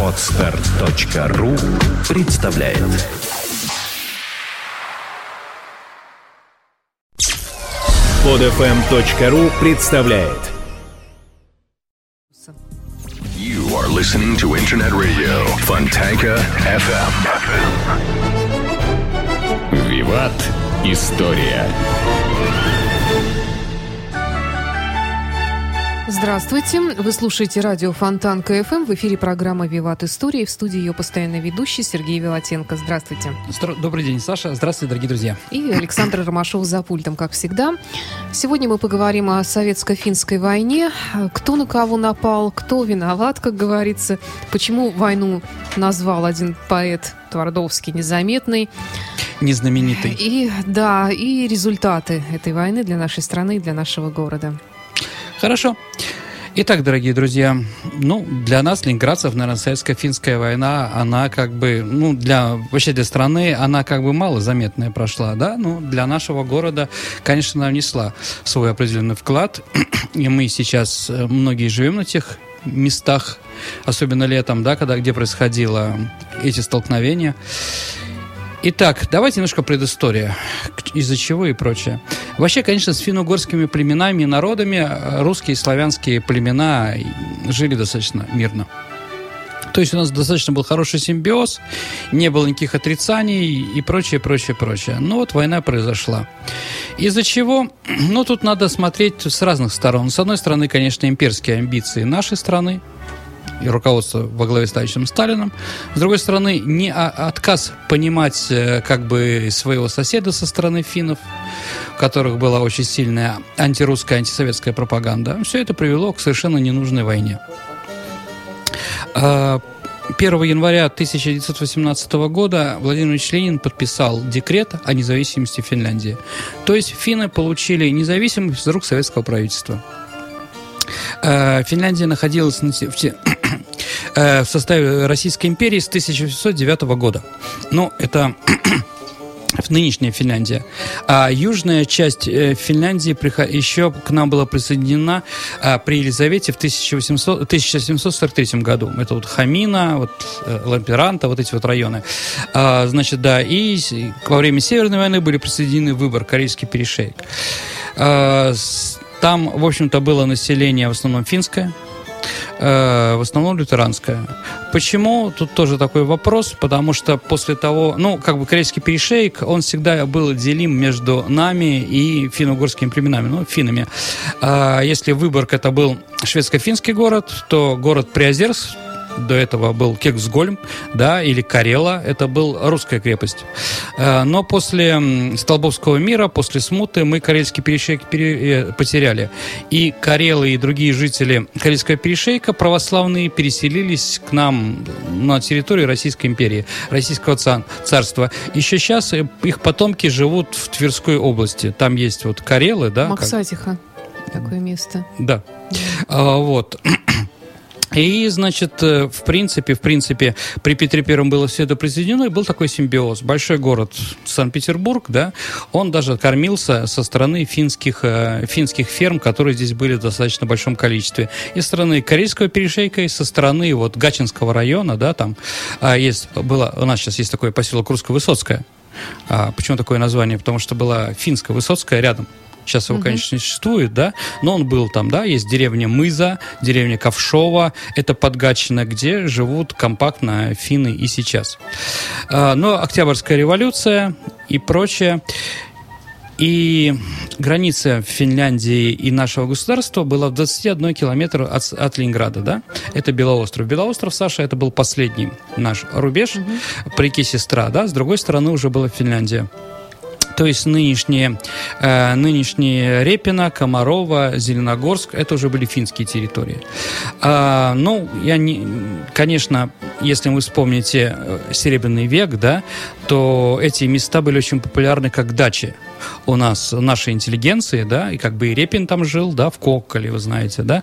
Отстар.ру представляет Подфм.ру представляет You are listening to Internet Radio Fontanka FM. Виват. История. Здравствуйте. Вы слушаете радио Фонтан КФМ. В эфире программа «Виват Истории». В студии ее постоянный ведущий Сергей Виватенко. Здравствуйте. Здра- Добрый день, Саша. Здравствуйте, дорогие друзья. И Александр Ромашов за пультом, как всегда. Сегодня мы поговорим о советско-финской войне. Кто на кого напал, кто виноват, как говорится. Почему войну назвал один поэт Твардовский незаметный. Незнаменитый. И да, и результаты этой войны для нашей страны и для нашего города. Хорошо. Итак, дорогие друзья, ну, для нас, ленинградцев, наверное, советско-финская война, она как бы, ну, для, вообще для страны, она как бы малозаметная прошла, да, ну, для нашего города, конечно, она внесла свой определенный вклад, и мы сейчас, э, многие живем на тех местах, особенно летом, да, когда, где происходило эти столкновения. Итак, давайте немножко предыстория, из-за чего и прочее. Вообще, конечно, с финно-угорскими племенами и народами э, русские и славянские племена жили достаточно мирно. То есть у нас достаточно был хороший симбиоз, не было никаких отрицаний и прочее, прочее, прочее. Но вот война произошла. Из-за чего? Ну, тут надо смотреть с разных сторон. С одной стороны, конечно, имперские амбиции нашей страны, и руководство во главе с товарищем Сталином. С другой стороны, не а- отказ понимать э, как бы своего соседа со стороны финнов, у которых была очень сильная антирусская, антисоветская пропаганда. Все это привело к совершенно ненужной войне. А, 1 января 1918 года Владимир Ильич Ленин подписал декрет о независимости Финляндии. То есть финны получили независимость из рук советского правительства. Э, Финляндия находилась в, те- в составе Российской империи с 1809 года. Ну, это нынешняя Финляндия. А южная часть э, Финляндии еще к нам была присоединена а, при Елизавете в 1800, 1743 году. Это вот Хамина, вот э, Ламперанта, вот эти вот районы. А, значит, да, и во время Северной войны были присоединены выбор, Корейский перешейк. А, Там, в общем-то, было население в основном финское, э, в основном лютеранская. Почему? Тут тоже такой вопрос, потому что после того, ну, как бы корейский перешейк, он всегда был делим между нами и финно-угорскими племенами, ну, финнами. А если Выборг это был шведско-финский город, то город Приозерск, до этого был Кексгольм, да, или Карела, это был русская крепость. Э, Но после Столбовского мира, после смуты, мы Карельский перешейк пере- э, потеряли. И Карелы и другие жители Карельского перешейка православные переселились к нам на территорию Российской империи, Российского ца- царства. Еще сейчас их потомки живут в Тверской области. Там есть вот Карелы, да? как- Максатиха. Такое место. да. А, вот. И, значит, э, в принципе, в принципе, при Петре Первом было все это произведено, и был такой симбиоз. Большой город Санкт-Петербург, да, он даже кормился со стороны финских, э, финских ферм, которые здесь были в достаточно большом количестве. И со стороны Корейского перешейка, и со стороны вот Гачинского района, да, там а, есть, было, у нас сейчас есть такой поселок Русско-Высоцкая. А, почему такое название? Потому что была финская Высоцкая рядом. Сейчас его, конечно, не существует, да, но он был там, да, есть деревня Мыза, деревня Ковшова, это Подгатчина, где живут компактно финны и сейчас. А, но Октябрьская революция и прочее, и граница Финляндии и нашего государства была в 21 километр от, от Ленинграда, да? Это Белоостров. Белоостров, Саша, это был последний наш рубеж по реке Сестра, да? С другой стороны уже была Финляндия. То есть нынешние, э, нынешние Репино, Комарова, Зеленогорск, это уже были финские территории. А, ну, я не, конечно, если вы вспомните э, Серебряный век, да, то эти места были очень популярны как дачи у нас, нашей интеллигенции, да, и как бы и Репин там жил, да, в Коколе, вы знаете, да.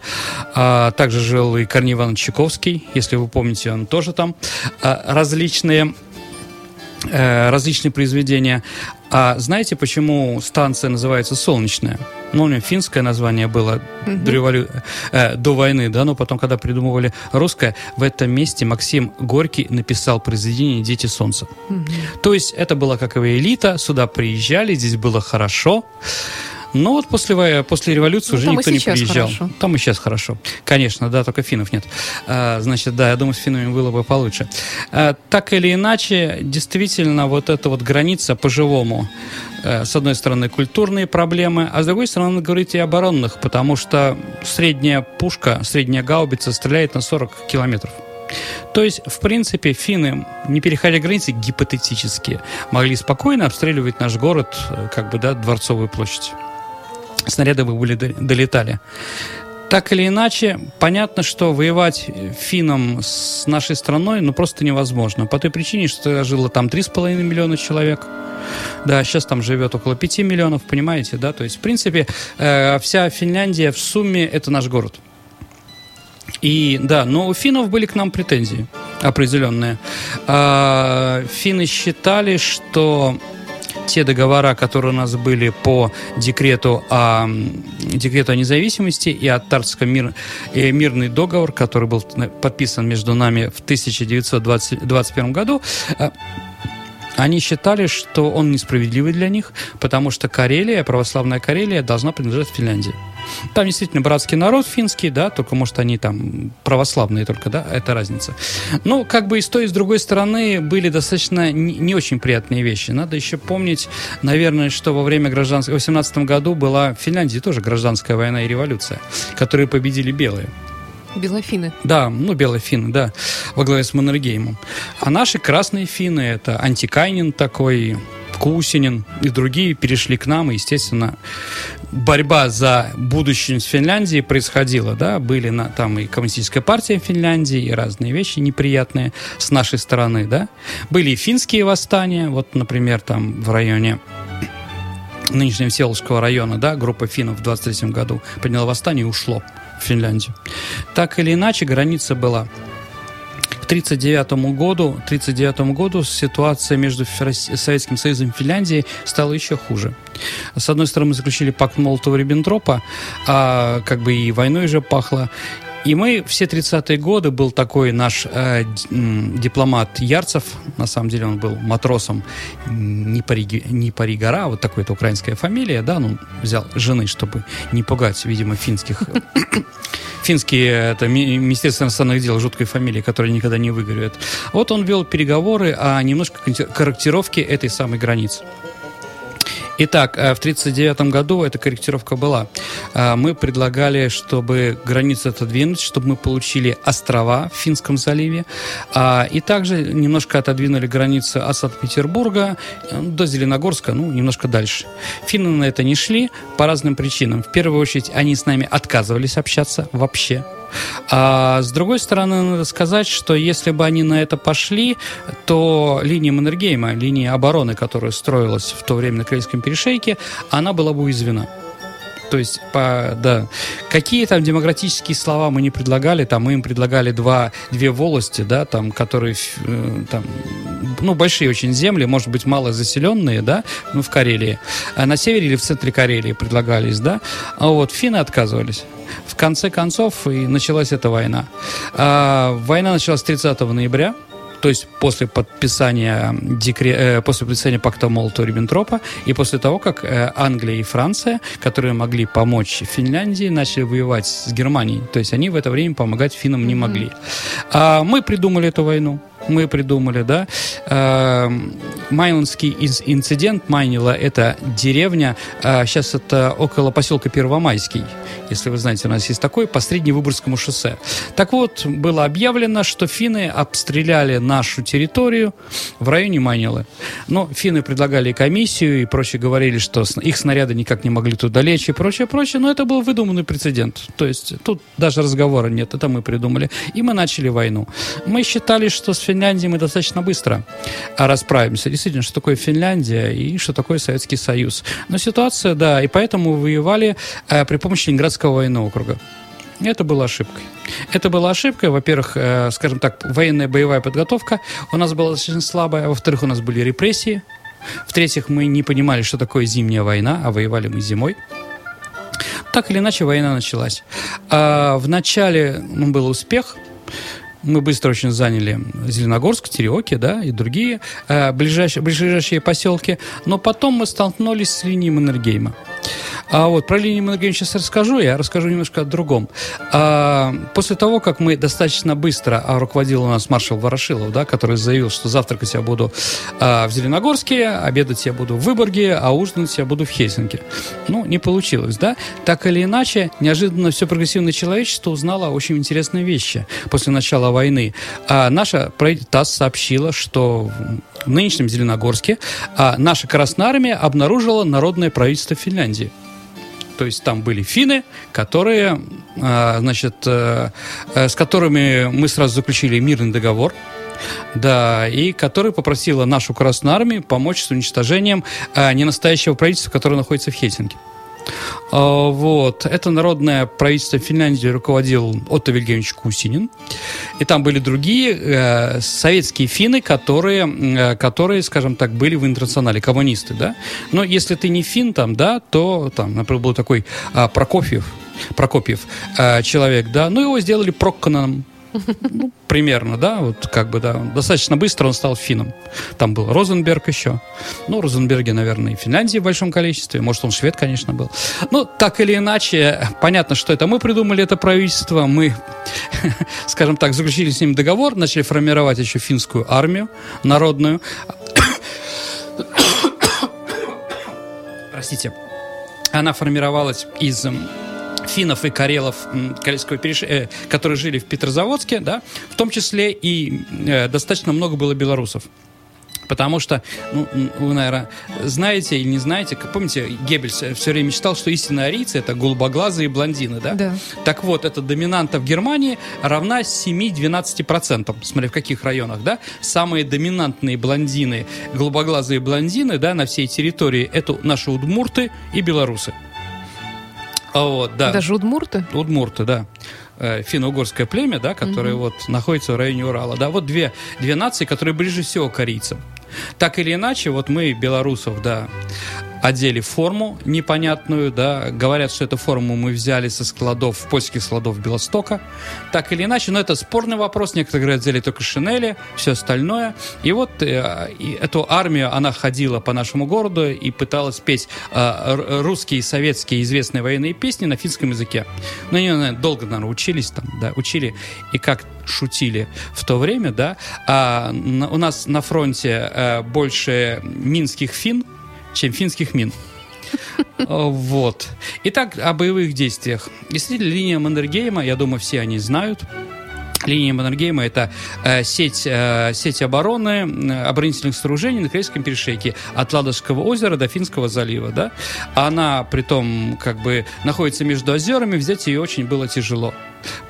А, также жил и Корней Иванович Чайковский, если вы помните, он тоже там. А, различные э, различные произведения. А знаете, почему станция называется «Солнечная»? Ну, у нее финское название было до, револю... э, до войны, да, но потом, когда придумывали русское, в этом месте Максим Горький написал произведение «Дети солнца». То есть это была как и элита, сюда приезжали, здесь было хорошо. Но вот после, после революции Ну, уже никто не приезжал. хорошо. Там и сейчас хорошо. Конечно, да, только финнов нет. А, значит, да, я думаю, с финнами было бы получше. А, так или иначе, действительно, вот эта вот граница по-живому. э, С одной стороны, культурные проблемы, а с другой стороны, говорить и оборонных, потому что средняя пушка, средняя гаубица стреляет на 40 километров. То есть, в принципе, финны, не переходя границы, гипотетически, могли спокойно обстреливать наш город, э, как бы, да, Дворцовую площадь. Снаряды бы были, до- долетали. Так или иначе, понятно, что воевать финнам с нашей страной, ну, просто невозможно. По той причине, что жило там 3,5 миллиона человек. Да, сейчас там живет около 5 миллионов, понимаете, да? То есть, в принципе, э, вся Финляндия в сумме – это наш город. И да, но у финнов были к нам претензии определенные. А, финны считали, что те договора, которые у нас были по декрету о, декрету о независимости и от Тартском мир, э, мирный договор, который был подписан между нами в 1921 году, э, они считали, что он несправедливый для них, потому что Карелия, православная Карелия, должна принадлежать Финляндии. Там действительно братский народ финский, да, только, может, они там православные только, да, это разница. Ну, как бы и с той, и с другой стороны были достаточно не очень приятные вещи. Надо еще помнить, наверное, что во время гражданской... В 18 году была в Финляндии тоже гражданская война и революция, которые победили белые. Белофины. Да, ну, белые финны, да, во главе с Маннергеймом. А наши красные финны, это Антикайнин такой, Кусинин и другие перешли к нам, и, естественно, борьба за будущее Финляндии происходила, да, были на, там и коммунистическая партия Финляндии, и разные вещи неприятные с нашей стороны, да. Были и финские восстания, вот, например, там в районе нынешнего Селовского района, да, группа финнов в 23 году подняла восстание и ушло в Финляндию. Так или иначе, граница была. К 1939 году, 39 году ситуация между Советским Союзом и Финляндией стала еще хуже. С одной стороны, заключили пакт Молотова-Риббентропа, а как бы и войной уже пахло. И мы все 30-е годы был такой наш э, дипломат Ярцев, на самом деле он был матросом не пари, паригара, вот такой-то украинская фамилия, да, ну, взял жены, чтобы не пугать, видимо, финских финские, это ми- Министерство иностранных дел, жуткой фамилии, которая никогда не выгорит. Вот он вел переговоры о немножко корректировке этой самой границы. Итак, э, в 1939 году эта корректировка была. Э, Мы предлагали, чтобы границу отодвинуть, чтобы мы получили острова в Финском заливе. А, И также немножко отодвинули границу от Санкт-Петербурга э, до Зеленогорска, ну, немножко дальше. Финны на это не шли по разным причинам. В первую очередь, они с нами отказывались общаться вообще. А с другой стороны, надо сказать, что если бы они на это пошли, то линия Маннергейма, линия обороны, которая строилась в то время на Крымском перешейке, она была бы уязвлена. То есть, по, да, какие там демократические слова мы не предлагали, там мы им предлагали два, две волости, да, там, которые, э, там, ну, большие очень земли, может быть, мало заселенные, да, ну, в Карелии. А на севере или в центре Карелии предлагались, да, а вот финны отказывались. В конце концов и началась эта война. А, война началась 30 ноября, то есть после подписания, декре... э, после подписания пакта Молотова-Риббентропа и после того, как э, Англия и Франция, которые могли помочь Финляндии, начали воевать с Германией. То есть они в это время помогать финнам не могли. А мы придумали эту войну. Мы придумали, да. Э, Майнландский инц- инцидент Майнила – это деревня, э, сейчас это около поселка Первомайский, если вы знаете, у нас есть такой, по Средневыборгскому шоссе. Так вот, было объявлено, что финны обстреляли нашу территорию в районе Майнилы. Но финны предлагали комиссию и прочее говорили, что их снаряды никак не могли туда лечь и прочее, прочее, но это был выдуманный прецедент. То есть тут даже разговора нет, это мы придумали. И мы начали войну. Мы считали, что с Финляндией мы достаточно быстро а, расправимся. Действительно, что такое Финляндия и что такое Советский Союз. Но ситуация, да, и поэтому воевали э, при помощи Ленинградского военного округа. Это была ошибкой. Это была ошибка. Во-первых, э, скажем так, военная боевая подготовка у нас была достаточно слабая. Во-вторых, у нас были репрессии. В-третьих, мы не понимали, что такое зимняя война, а воевали мы зимой. Так или иначе, война началась. А в начале ну, был успех. Мы быстро очень заняли Зеленогорск, Тереоки, да, и другие э, ближайшие, ближайшие поселки. Но потом мы столкнулись с линией Маннергейма. А вот про линию Маннергейма сейчас расскажу, я расскажу немножко о другом. А, после того, как мы достаточно быстро, а руководил у нас маршал Ворошилов, да, который заявил, что завтракать я буду а, в Зеленогорске, обедать я буду в Выборге, а ужинать я буду в Хельсинки. Ну, не получилось, да? Так или иначе, неожиданно все прогрессивное человечество узнало очень интересные вещи после начала войны. А наша ТАСС сообщила, что в нынешнем Зеленогорске а, наша Красная Армия обнаружила народное правительство Финляндии. То есть там были финны, которые, а, значит, э, с которыми мы сразу заключили мирный договор. Да, и который попросила нашу Красную Армию помочь с уничтожением а, ненастоящего правительства, которое находится в Хельсинки. А, вот. Это народное правительство Финляндии руководил Отто Вильгельмович Кусинин. И там были другие э, советские финны, которые, э, которые, скажем так, были в интернационале, коммунисты, да. Но если ты не фин там, да, то там, например, был такой э, Прокофьев, Прокопьев э, человек, да, ну его сделали Прокканом, ну, примерно, да, вот как бы, да, достаточно быстро он стал финном. Там был Розенберг еще. Ну, Розенберги, наверное, и Финляндии в большом количестве. Может, он швед, конечно, был. Ну, так или иначе, понятно, что это мы придумали это правительство. Мы, скажем так, заключили с ним договор, начали формировать еще финскую армию народную. Простите. Она формировалась из финнов и карелов, карельского переш... э, которые жили в Петрозаводске, да, в том числе и э, достаточно много было белорусов. Потому что, ну, вы, наверное, знаете или не знаете, как помните, Геббельс все время мечтал, что истинные арийцы это голубоглазые блондины, да? Да. Так вот, эта доминанта в Германии равна 7-12%, смотря в каких районах, да? Самые доминантные блондины, голубоглазые блондины, да, на всей территории, это наши удмурты и белорусы. А вот, да. Даже удмурты? Удмурты, да. Э, финно-угорское племя, да, которое угу. вот находится в районе Урала. Да, вот две, две нации, которые ближе всего к корейцам. Так или иначе, вот мы, белорусов, да, одели форму непонятную, да, говорят, что эту форму мы взяли со складов, польских складов Белостока, так или иначе, но это спорный вопрос, некоторые говорят, взяли только шинели, все остальное, и вот э, и эту армию, она ходила по нашему городу и пыталась петь э, русские, советские известные военные песни на финском языке, но они наверное, долго, наверное, учились там, да, учили, и как шутили в то время, да, а на, у нас на фронте э, больше минских фин, чем финских мин. Вот. Итак, о боевых действиях. Действительно, линия Мандергейма, я думаю, все они знают. Линия Маннергейма – это э, сеть, э, сеть обороны, э, оборонительных сооружений на Корейском перешейке от Ладожского озера до Финского залива. Да? Она, при том, как бы находится между озерами, взять ее очень было тяжело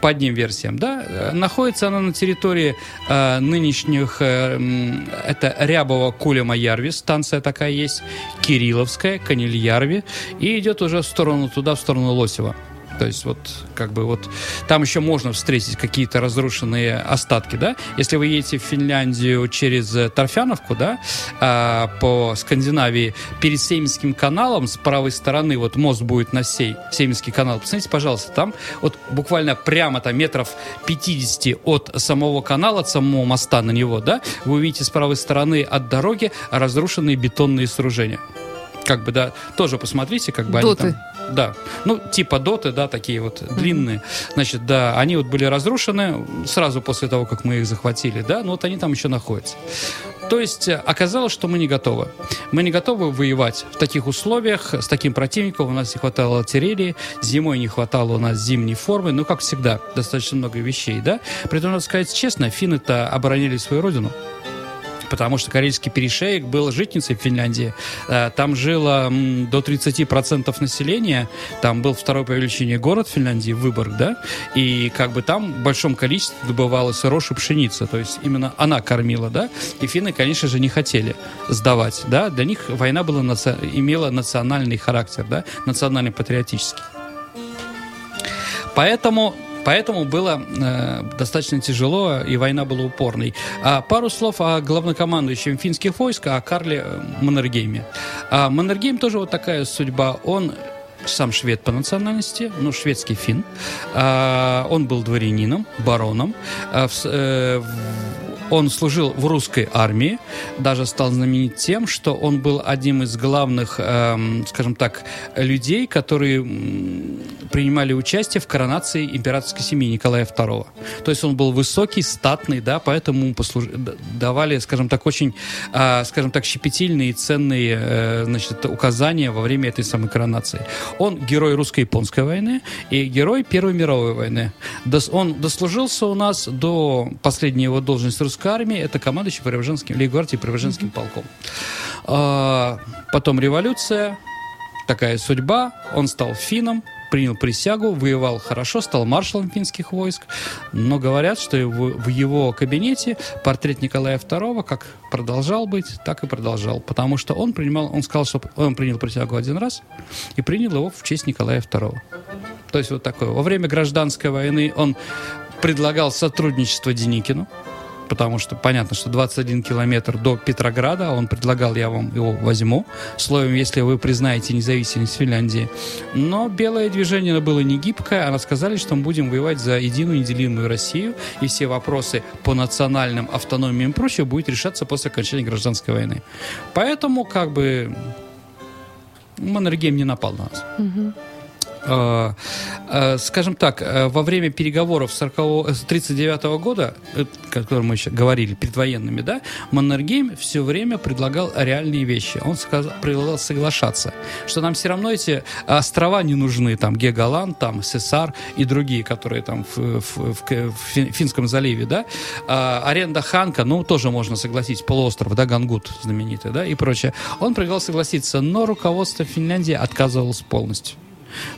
по одним версиям, да, э, находится она на территории э, нынешних, э, это Рябова, Кулема, Ярви, станция такая есть, Кирилловская, Канильярви, и идет уже в сторону туда, в сторону Лосева. То есть вот как бы вот там еще можно встретить какие-то разрушенные остатки, да. Если вы едете в Финляндию через э, Торфяновку, да, а, по Скандинавии перед Сеймским каналом с правой стороны вот мост будет на сей, Сеймский канал. Посмотрите, пожалуйста, там вот буквально прямо там метров 50 от самого канала, от самого моста на него, да, вы увидите с правой стороны от дороги разрушенные бетонные сооружения как бы, да, тоже посмотрите, как бы Доты. они там... Да, ну, типа доты, да, такие вот длинные. Значит, да, они вот были разрушены сразу после того, как мы их захватили, да, но вот они там еще находятся. То есть э, оказалось, что мы не готовы. Мы не готовы воевать в таких условиях, с таким противником. У нас не хватало артиллерии, зимой не хватало у нас зимней формы. Ну, как всегда, достаточно много вещей, да. При этом, надо сказать честно, финны-то оборонили свою родину потому что Карельский перешеек был житницей в Финляндии. Э, там жило до 30% населения, там был второй по величине город Финляндии, Выборг, да, и как бы там в большом количестве добывалась рожь и пшеница, то есть именно она кормила, да, и финны, конечно же, не хотели сдавать, да, для них война была, имела национальный характер, да, национально-патриотический. Поэтому Поэтому было э, достаточно тяжело, и война была упорной. А пару слов о главнокомандующем финских войск, о Карле Маннергейме. А Маннергейм тоже вот такая судьба. Он сам швед по национальности, ну, шведский фин. А, он был дворянином, бароном. А, в, э, в, он служил в русской армии, даже стал знаменит тем, что он был одним из главных, эм, скажем так, людей, которые принимали участие в коронации императорской семьи Николая II. То есть он был высокий, статный, да, поэтому послуж... давали, скажем так, очень, э, скажем так, щепетильные и ценные, э, значит, указания во время этой самой коронации. Он герой русско-японской войны и герой Первой мировой войны. Он дослужился у нас до последней его должности русской армии, это командующий Преображенским, Лейгвардии Преображенским mm-hmm. полком. А, потом революция, такая судьба, он стал финном, принял присягу, воевал хорошо, стал маршалом финских войск, но говорят, что в, в его кабинете портрет Николая II как продолжал быть, так и продолжал, потому что он принимал, он сказал, что он принял присягу один раз и принял его в честь Николая II. То есть вот такое. Во время гражданской войны он предлагал сотрудничество Деникину, потому что понятно, что 21 километр до Петрограда, он предлагал, я вам его возьму, словом, если вы признаете независимость Финляндии. Но белое движение было не гибкое, а сказали, что мы будем воевать за единую неделимую Россию, и все вопросы по национальным автономиям и прочее будет решаться после окончания гражданской войны. Поэтому, как бы, Маннергейм не напал на нас. Угу. Э, э, скажем так, э, во время переговоров 1939 года, о котором мы еще говорили, предвоенными, да, Маннергейм все время предлагал реальные вещи. Он сказал, предлагал соглашаться, что нам все равно эти острова не нужны, там, Геголанд, там, Сесар и другие, которые там в, в, в, в Финском заливе, да, а, аренда Ханка, ну, тоже можно согласить, полуостров, да, Гангут знаменитый, да, и прочее. Он предлагал согласиться, но руководство Финляндии отказывалось полностью.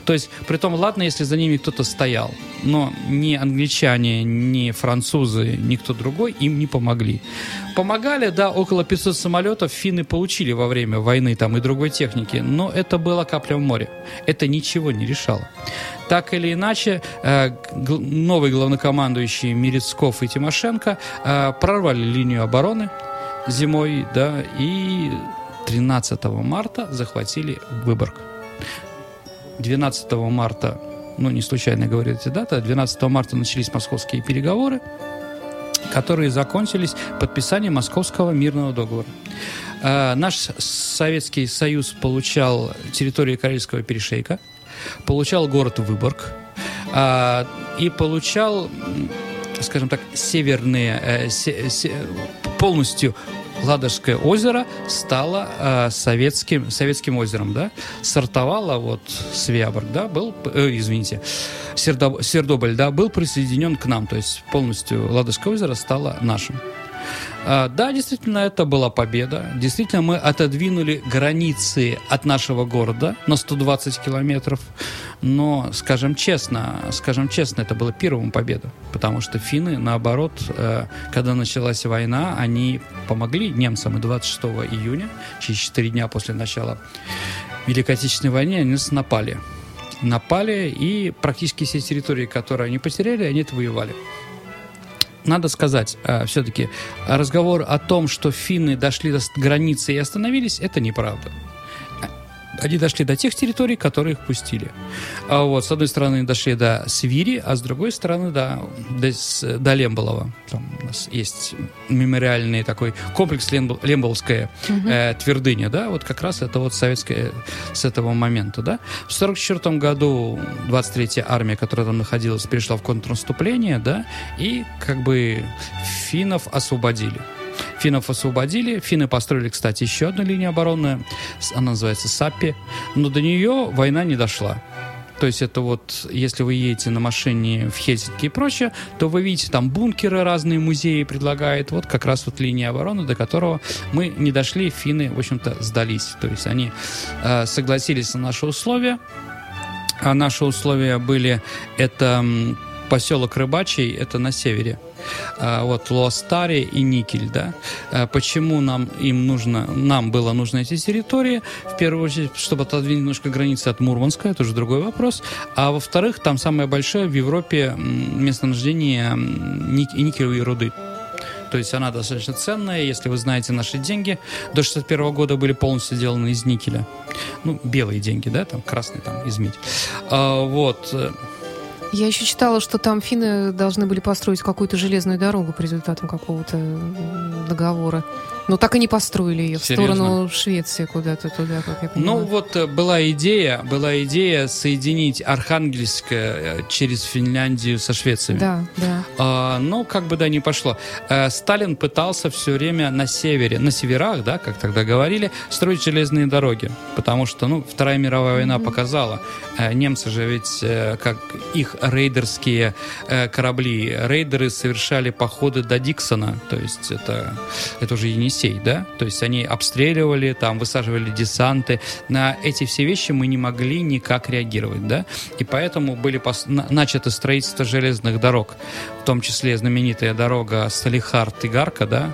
То есть, при том, ладно, если за ними кто-то стоял, но ни англичане, ни французы, никто другой им не помогли. Помогали, да, около 500 самолетов финны получили во время войны там и другой техники, но это было капля в море. Это ничего не решало. Так или иначе, э, новый главнокомандующий Мерецков и Тимошенко э, прорвали линию обороны зимой, да, и 13 марта захватили Выборг. 12 марта, ну не случайно говорю эти даты, 12 марта начались московские переговоры, которые закончились подписанием Московского мирного договора. Э, наш Советский Союз получал территорию Карельского перешейка, получал город Выборг э, и получал, скажем так, северные, э, полностью Ладожское озеро стало э, советским, советским озером, да, сортовало вот Свяборг, да, был, э, извините, Сердо, Сердоболь, да, был присоединен к нам, то есть полностью Ладожское озеро стало нашим. А, да, действительно, это была победа. Действительно, мы отодвинули границы от нашего города на 120 километров. Но, скажем честно, скажем честно, это была первая победа. Потому что финны, наоборот, э, когда началась война, они помогли немцам. И 26 июня, через 4 дня после начала Великой Отечественной войны, они напали. Напали, и практически все территории, которые они потеряли, они отвоевали надо сказать, э, все-таки разговор о том, что финны дошли до границы и остановились, это неправда они дошли до тех территорий, которые их пустили. А вот, с одной стороны, дошли до Свири, а с другой стороны, до, до, до Лемболова. Там у нас есть мемориальный такой комплекс Лембол, Лемболская угу. э, твердыня, да, вот как раз это вот советская с этого момента, да. В 44 году 23-я армия, которая там находилась, перешла в контрнаступление, да, и как бы финнов освободили. Финнов освободили. Финны построили, кстати, еще одну линию обороны. Она называется Саппи. Но до нее война не дошла. То есть это вот, если вы едете на машине в Хельсинки и прочее, то вы видите там бункеры разные музеи предлагают. Вот как раз вот линия обороны, до которого мы не дошли, финны, в общем-то, сдались. То есть они э, согласились на наши условия. А наши условия были это поселок Рыбачий, это на севере. А, вот Луастари и Никель, да. А, почему нам им нужно, нам было нужно эти территории? В первую очередь, чтобы отодвинуть немножко границы от Мурманска, это уже другой вопрос. А во-вторых, там самое большое в Европе местонахождение ник- никелевой руды. То есть она достаточно ценная. Если вы знаете наши деньги, до 61 года были полностью сделаны из никеля. Ну, белые деньги, да, там красные там из. А, вот. Я еще читала, что там финны должны были построить какую-то железную дорогу по результатам какого-то договора. Но так и не построили ее в Серьезно? сторону Швеции куда-то туда, как я Ну понимаю. вот э, была идея, была идея соединить Архангельск э, через Финляндию со Швецией. Да, да. А, ну, как бы да, не пошло. Э, Сталин пытался все время на севере, на северах, да, как тогда говорили, строить железные дороги. Потому что, ну, Вторая мировая война показала, э, немцы же ведь, как их рейдерские э, корабли, рейдеры совершали походы до Диксона, то есть это, это уже Енисей, да, то есть они обстреливали, там, высаживали десанты. На эти все вещи мы не могли никак реагировать, да, и поэтому были пос- на- начато строительство железных дорог, в том числе знаменитая дорога Салихард-Игарка, да,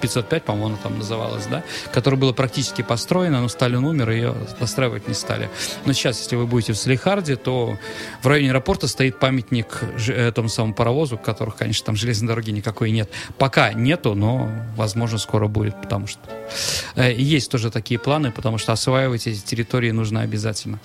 505, по-моему, она там называлась, да, которая была практически построена, но Сталин умер, ее достраивать не стали. Но сейчас, если вы будете в Салихарде, то в районе аэропорта стоит памятник э, этому самому паровозу, которых, конечно, там железной дороги никакой нет. Пока нету, но, возможно, скоро будет, потому что э, есть тоже такие планы, потому что осваивать эти территории нужно обязательно.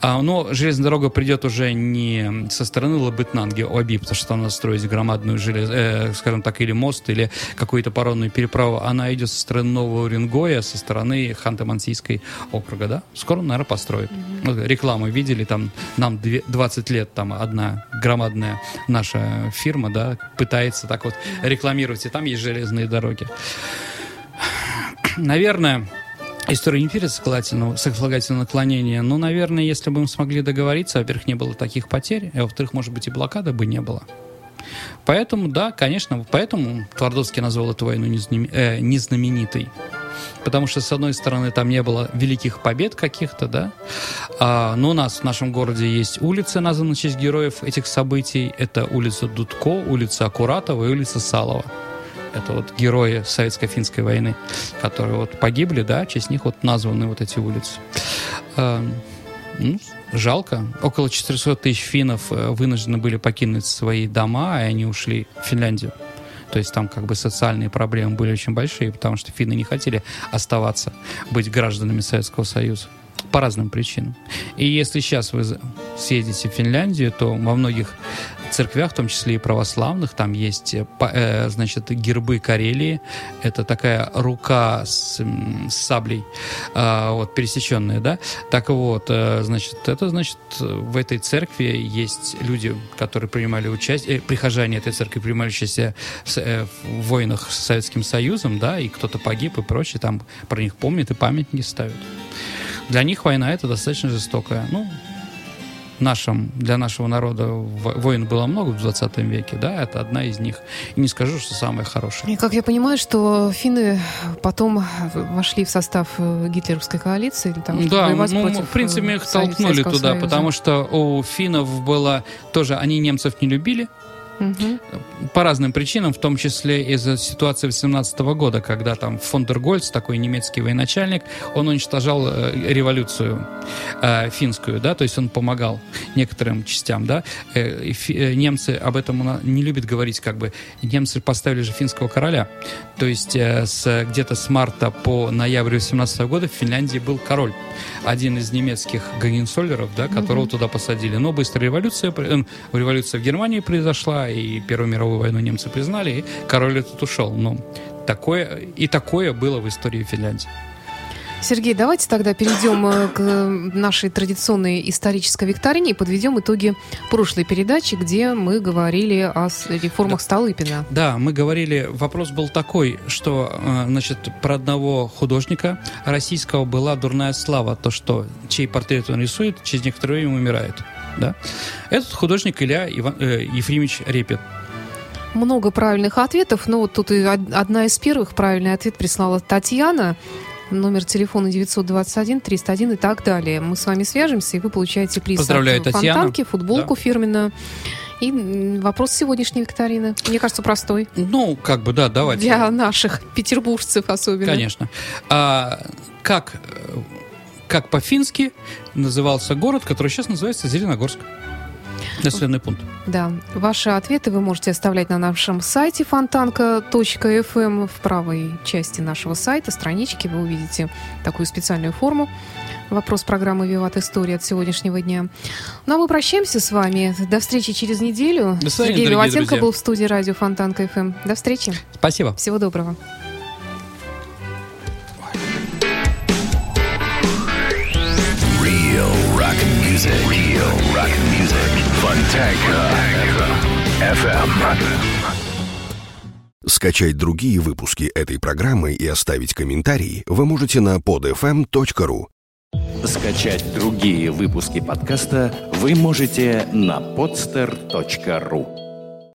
А, но железная дорога придет уже не со стороны Лабытнанги, Оби, потому что там надо строить громадную желез... э, скажем так, или мост, или какую-то паромную переправу. Она идет со стороны Нового Уренгоя, со стороны Ханты-Мансийской округа, да? Скоро, наверное, построят. Вот рекламу видели, там нам две- 20 лет, там одна громадная наша фирма, да, пытается так вот рекламировать, и там есть железные дороги. Наверное, История не империи соколательного, сослагательного наклонения, но, наверное, если бы мы смогли договориться, во-первых, не было таких потерь, а во-вторых, может быть, и блокады бы не было. Поэтому, да, конечно, поэтому Твардовский назвал эту войну незнаме- э, незнаменитой. Потому что, с одной стороны, там не было великих побед каких-то, да, а, но у нас в нашем городе есть улицы, названные в честь героев этих событий. Это улица Дудко, улица Акуратова и улица Салова. Это вот герои Советско-финской войны, которые вот погибли, да, в честь них вот названы вот эти улицы. Эм, ну, жалко. Около 400 тысяч финнов э, вынуждены были покинуть свои дома, и они ушли в Финляндию. То есть там как бы социальные проблемы были очень большие, потому что финны не хотели оставаться, быть гражданами Советского Союза по разным причинам. И если сейчас вы съездите в Финляндию, то во многих церквях, в том числе и православных, там есть, э, э, значит, гербы Карелии. Это такая рука с, с саблей, а, вот, пересеченная, да? Так вот, э, значит, это значит, в этой церкви есть люди, которые принимали участие, прихожане этой церкви принимали участие в, в войнах с Советским Союзом, да, и кто-то погиб и прочее, там про них помнят и памятники ставят. Для них война это достаточно жестокая. Ну, нашем, для нашего народа во- войн было много в 20 веке, да, это одна из них. И не скажу, что самая хорошая. И как я понимаю, что финны потом вошли в состав э, гитлеровской коалиции для того, чтобы Да, воевать ну, против в принципе, э, их толкнули туда, Союза. потому что у финнов было тоже, они немцев не любили, Мгм. по разным причинам, в том числе из-за ситуации 18 года, когда там фон дер Гольц, такой немецкий военачальник, он уничтожал э, революцию э, финскую, да, то есть он помогал некоторым частям, да. Э, э, немцы об этом не любят говорить, как бы. Немцы поставили же финского короля, то есть э, с, где-то с марта по ноябрь 18 года в Финляндии был король, один из немецких Гагенсоллеров, да, которого туда посадили. Но быстро революция, э, революция в Германии произошла, и Первую мировую войну немцы признали, и король этот ушел. Но такое, и такое было в истории Финляндии. Сергей, давайте тогда перейдем э, к э, нашей традиционной исторической викторине и подведем итоги прошлой передачи, где мы говорили о реформах Столыпина. Да, мы говорили, вопрос был такой, что, э, значит, про одного художника российского была дурная слава, то, что чей портрет он рисует, через некоторое время умирает. Да? Этот художник Илья Иван, э, Ефремович Репин. Много правильных ответов, но вот тут и од- одна из первых правильный ответ прислала Татьяна. Номер телефона 921 301 и так далее. Мы с вами свяжемся, и вы получаете приз Поздравляю, от Татьяна. Фонтанки, футболку фирменную. И вопрос сегодняшней викторины, мне кажется, простой. Ну, как бы, да, давайте. Для наших петербуржцев особенно. Конечно. А, как, э, как по-фински назывался город, который сейчас называется Зеленогорск? Населенный пункт. Да, ваши ответы вы можете оставлять на нашем сайте фонтанка.фм. В правой части нашего сайта, странички, вы увидите такую специальную форму. Вопрос программы «Виват История» от сегодняшнего дня. Ну, а мы прощаемся с вами. До встречи через неделю. До свидания, Сергей Виватенко друзья. был в студии радио Фонтанка ФМ. До встречи. Спасибо. Всего доброго. Music. Real rock music. Fontanka FM. Скачать другие выпуски этой программы и оставить комментарии вы можете на podfm.ru. Скачать другие выпуски подкаста вы можете на podster.ru.